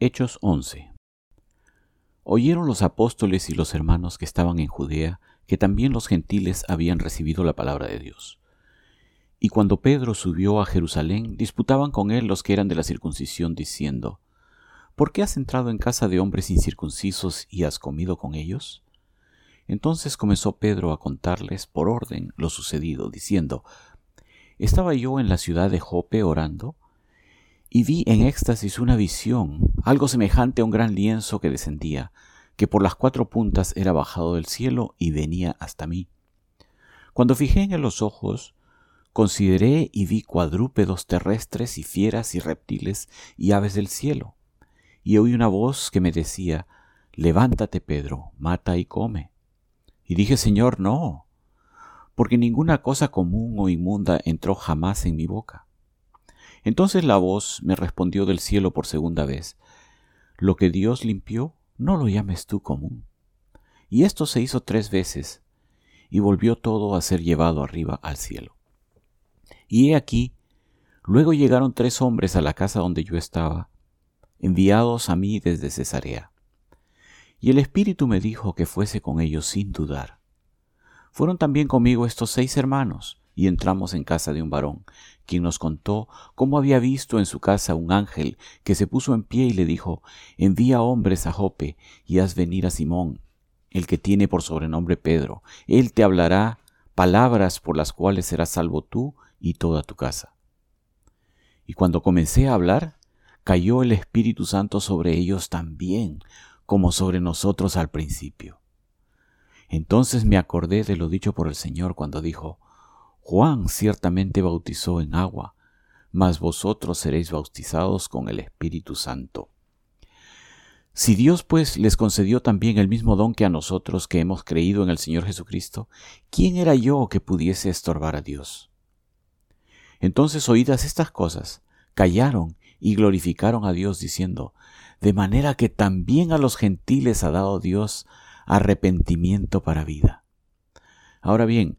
Hechos 11 Oyeron los apóstoles y los hermanos que estaban en Judea que también los gentiles habían recibido la palabra de Dios. Y cuando Pedro subió a Jerusalén, disputaban con él los que eran de la circuncisión, diciendo, ¿Por qué has entrado en casa de hombres incircuncisos y has comido con ellos? Entonces comenzó Pedro a contarles por orden lo sucedido, diciendo, Estaba yo en la ciudad de Jope orando, y vi en éxtasis una visión, algo semejante a un gran lienzo que descendía, que por las cuatro puntas era bajado del cielo y venía hasta mí. Cuando fijé en él los ojos, consideré y vi cuadrúpedos terrestres y fieras y reptiles y aves del cielo. Y oí una voz que me decía, Levántate, Pedro, mata y come. Y dije, Señor, no, porque ninguna cosa común o inmunda entró jamás en mi boca. Entonces la voz me respondió del cielo por segunda vez, Lo que Dios limpió, no lo llames tú común. Y esto se hizo tres veces, y volvió todo a ser llevado arriba al cielo. Y he aquí, luego llegaron tres hombres a la casa donde yo estaba, enviados a mí desde Cesarea. Y el Espíritu me dijo que fuese con ellos sin dudar. Fueron también conmigo estos seis hermanos, y entramos en casa de un varón, quien nos contó cómo había visto en su casa un ángel que se puso en pie y le dijo, envía hombres a Jope y haz venir a Simón, el que tiene por sobrenombre Pedro. Él te hablará palabras por las cuales serás salvo tú y toda tu casa. Y cuando comencé a hablar, cayó el Espíritu Santo sobre ellos también, como sobre nosotros al principio. Entonces me acordé de lo dicho por el Señor cuando dijo, Juan ciertamente bautizó en agua, mas vosotros seréis bautizados con el Espíritu Santo. Si Dios pues les concedió también el mismo don que a nosotros que hemos creído en el Señor Jesucristo, ¿quién era yo que pudiese estorbar a Dios? Entonces oídas estas cosas, callaron y glorificaron a Dios diciendo, de manera que también a los gentiles ha dado Dios arrepentimiento para vida. Ahora bien,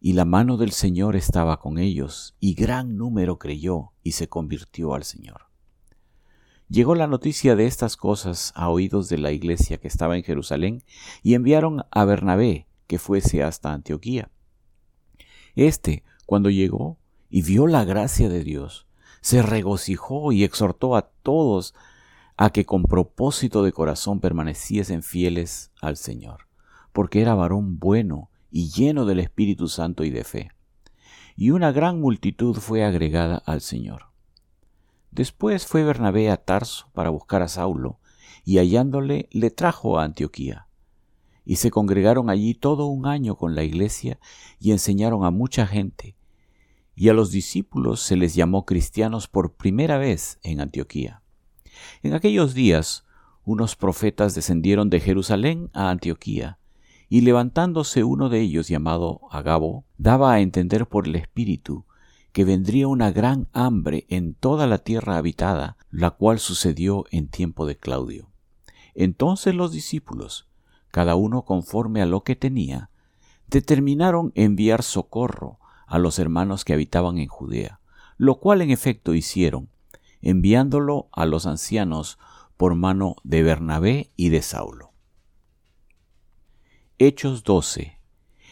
Y la mano del Señor estaba con ellos, y gran número creyó y se convirtió al Señor. Llegó la noticia de estas cosas a oídos de la iglesia que estaba en Jerusalén, y enviaron a Bernabé que fuese hasta Antioquía. Este, cuando llegó y vio la gracia de Dios, se regocijó y exhortó a todos a que con propósito de corazón permaneciesen fieles al Señor, porque era varón bueno y lleno del Espíritu Santo y de fe. Y una gran multitud fue agregada al Señor. Después fue Bernabé a Tarso para buscar a Saulo, y hallándole le trajo a Antioquía. Y se congregaron allí todo un año con la iglesia y enseñaron a mucha gente. Y a los discípulos se les llamó cristianos por primera vez en Antioquía. En aquellos días unos profetas descendieron de Jerusalén a Antioquía, y levantándose uno de ellos llamado Agabo, daba a entender por el Espíritu que vendría una gran hambre en toda la tierra habitada, la cual sucedió en tiempo de Claudio. Entonces los discípulos, cada uno conforme a lo que tenía, determinaron enviar socorro a los hermanos que habitaban en Judea, lo cual en efecto hicieron, enviándolo a los ancianos por mano de Bernabé y de Saulo. Hechos 12.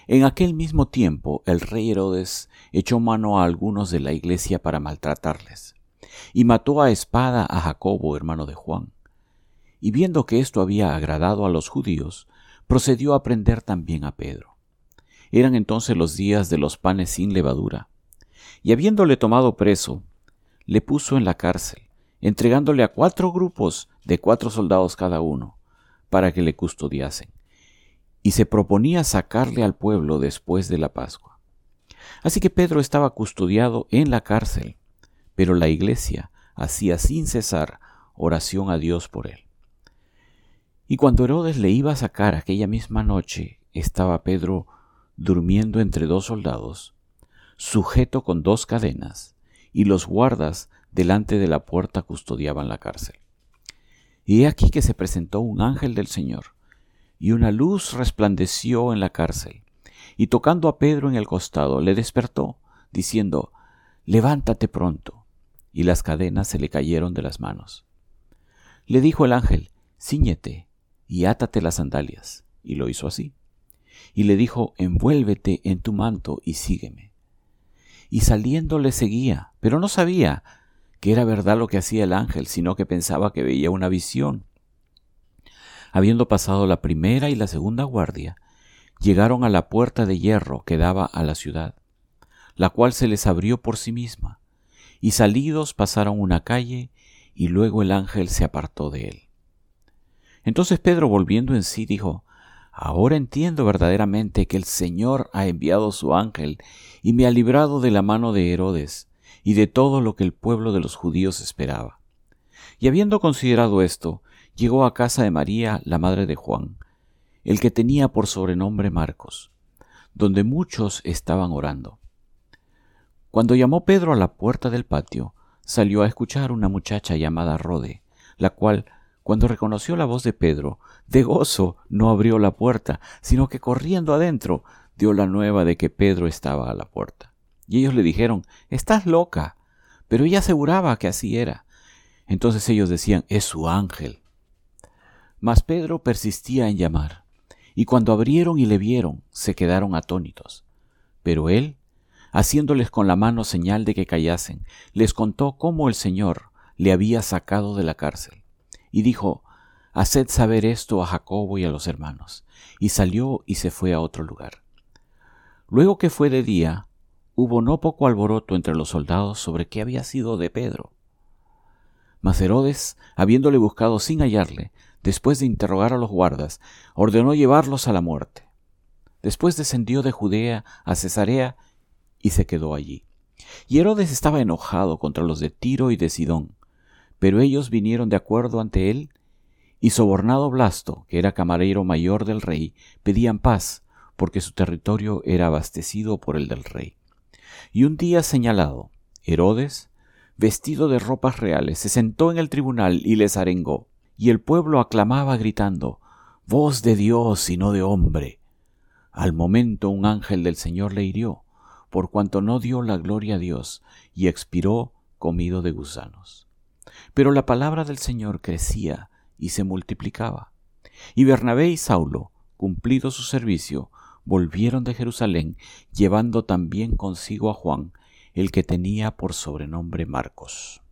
En aquel mismo tiempo el rey Herodes echó mano a algunos de la iglesia para maltratarles, y mató a espada a Jacobo, hermano de Juan. Y viendo que esto había agradado a los judíos, procedió a prender también a Pedro. Eran entonces los días de los panes sin levadura. Y habiéndole tomado preso, le puso en la cárcel, entregándole a cuatro grupos de cuatro soldados cada uno, para que le custodiasen y se proponía sacarle al pueblo después de la Pascua. Así que Pedro estaba custodiado en la cárcel, pero la iglesia hacía sin cesar oración a Dios por él. Y cuando Herodes le iba a sacar aquella misma noche, estaba Pedro durmiendo entre dos soldados, sujeto con dos cadenas, y los guardas delante de la puerta custodiaban la cárcel. Y he aquí que se presentó un ángel del Señor, y una luz resplandeció en la cárcel, y tocando a Pedro en el costado, le despertó, diciendo, Levántate pronto. Y las cadenas se le cayeron de las manos. Le dijo el ángel, Cíñete y átate las sandalias. Y lo hizo así. Y le dijo, Envuélvete en tu manto y sígueme. Y saliendo le seguía, pero no sabía que era verdad lo que hacía el ángel, sino que pensaba que veía una visión. Habiendo pasado la primera y la segunda guardia, llegaron a la puerta de hierro que daba a la ciudad, la cual se les abrió por sí misma, y salidos pasaron una calle, y luego el ángel se apartó de él. Entonces Pedro, volviendo en sí, dijo, Ahora entiendo verdaderamente que el Señor ha enviado su ángel y me ha librado de la mano de Herodes y de todo lo que el pueblo de los judíos esperaba. Y habiendo considerado esto, llegó a casa de María, la madre de Juan, el que tenía por sobrenombre Marcos, donde muchos estaban orando. Cuando llamó Pedro a la puerta del patio, salió a escuchar una muchacha llamada Rode, la cual cuando reconoció la voz de Pedro, de gozo no abrió la puerta, sino que corriendo adentro dio la nueva de que Pedro estaba a la puerta. Y ellos le dijeron, Estás loca. Pero ella aseguraba que así era. Entonces ellos decían, Es su ángel. Mas Pedro persistía en llamar, y cuando abrieron y le vieron, se quedaron atónitos. Pero él, haciéndoles con la mano señal de que callasen, les contó cómo el Señor le había sacado de la cárcel y dijo, Haced saber esto a Jacobo y a los hermanos. Y salió y se fue a otro lugar. Luego que fue de día, hubo no poco alboroto entre los soldados sobre qué había sido de Pedro. Mas Herodes, habiéndole buscado sin hallarle, después de interrogar a los guardas, ordenó llevarlos a la muerte. Después descendió de Judea a Cesarea y se quedó allí. Y Herodes estaba enojado contra los de Tiro y de Sidón, pero ellos vinieron de acuerdo ante él, y sobornado Blasto, que era camarero mayor del rey, pedían paz, porque su territorio era abastecido por el del rey. Y un día señalado, Herodes, vestido de ropas reales, se sentó en el tribunal y les arengó, y el pueblo aclamaba gritando, Voz de Dios y no de hombre. Al momento un ángel del Señor le hirió, por cuanto no dio la gloria a Dios, y expiró comido de gusanos. Pero la palabra del Señor crecía y se multiplicaba. Y Bernabé y Saulo, cumplido su servicio, volvieron de Jerusalén, llevando también consigo a Juan, el que tenía por sobrenombre Marcos.